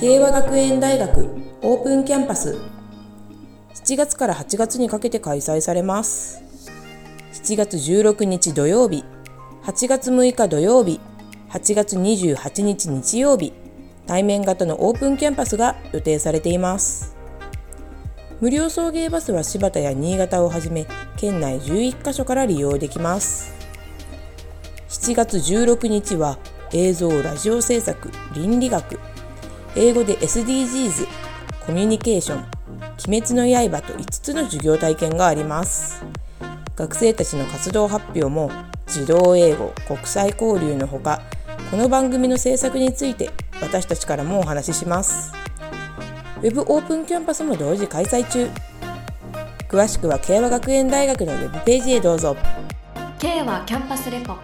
慶和学園大学オープンキャンパス。7月から8月にかけて開催されます。7月16日土曜日8月6日土曜日8月28日日曜日対面型のオープンキャンパスが予定されています。無料送迎バスは柴田や新潟をはじめ県内11カ所から利用できます。7月16日は映像ラジオ制作倫理学。英語で SDGs コミュニケーション鬼滅の刃と5つの授業体験があります。学生たちの活動発表も児童英語国際交流のほかこの番組の制作について私たちからもお話しします。ウェブオープンキャンパスも同時開催中。詳しくは慶和学園大学のウェブページへどうぞ。慶和キャンパスレポ。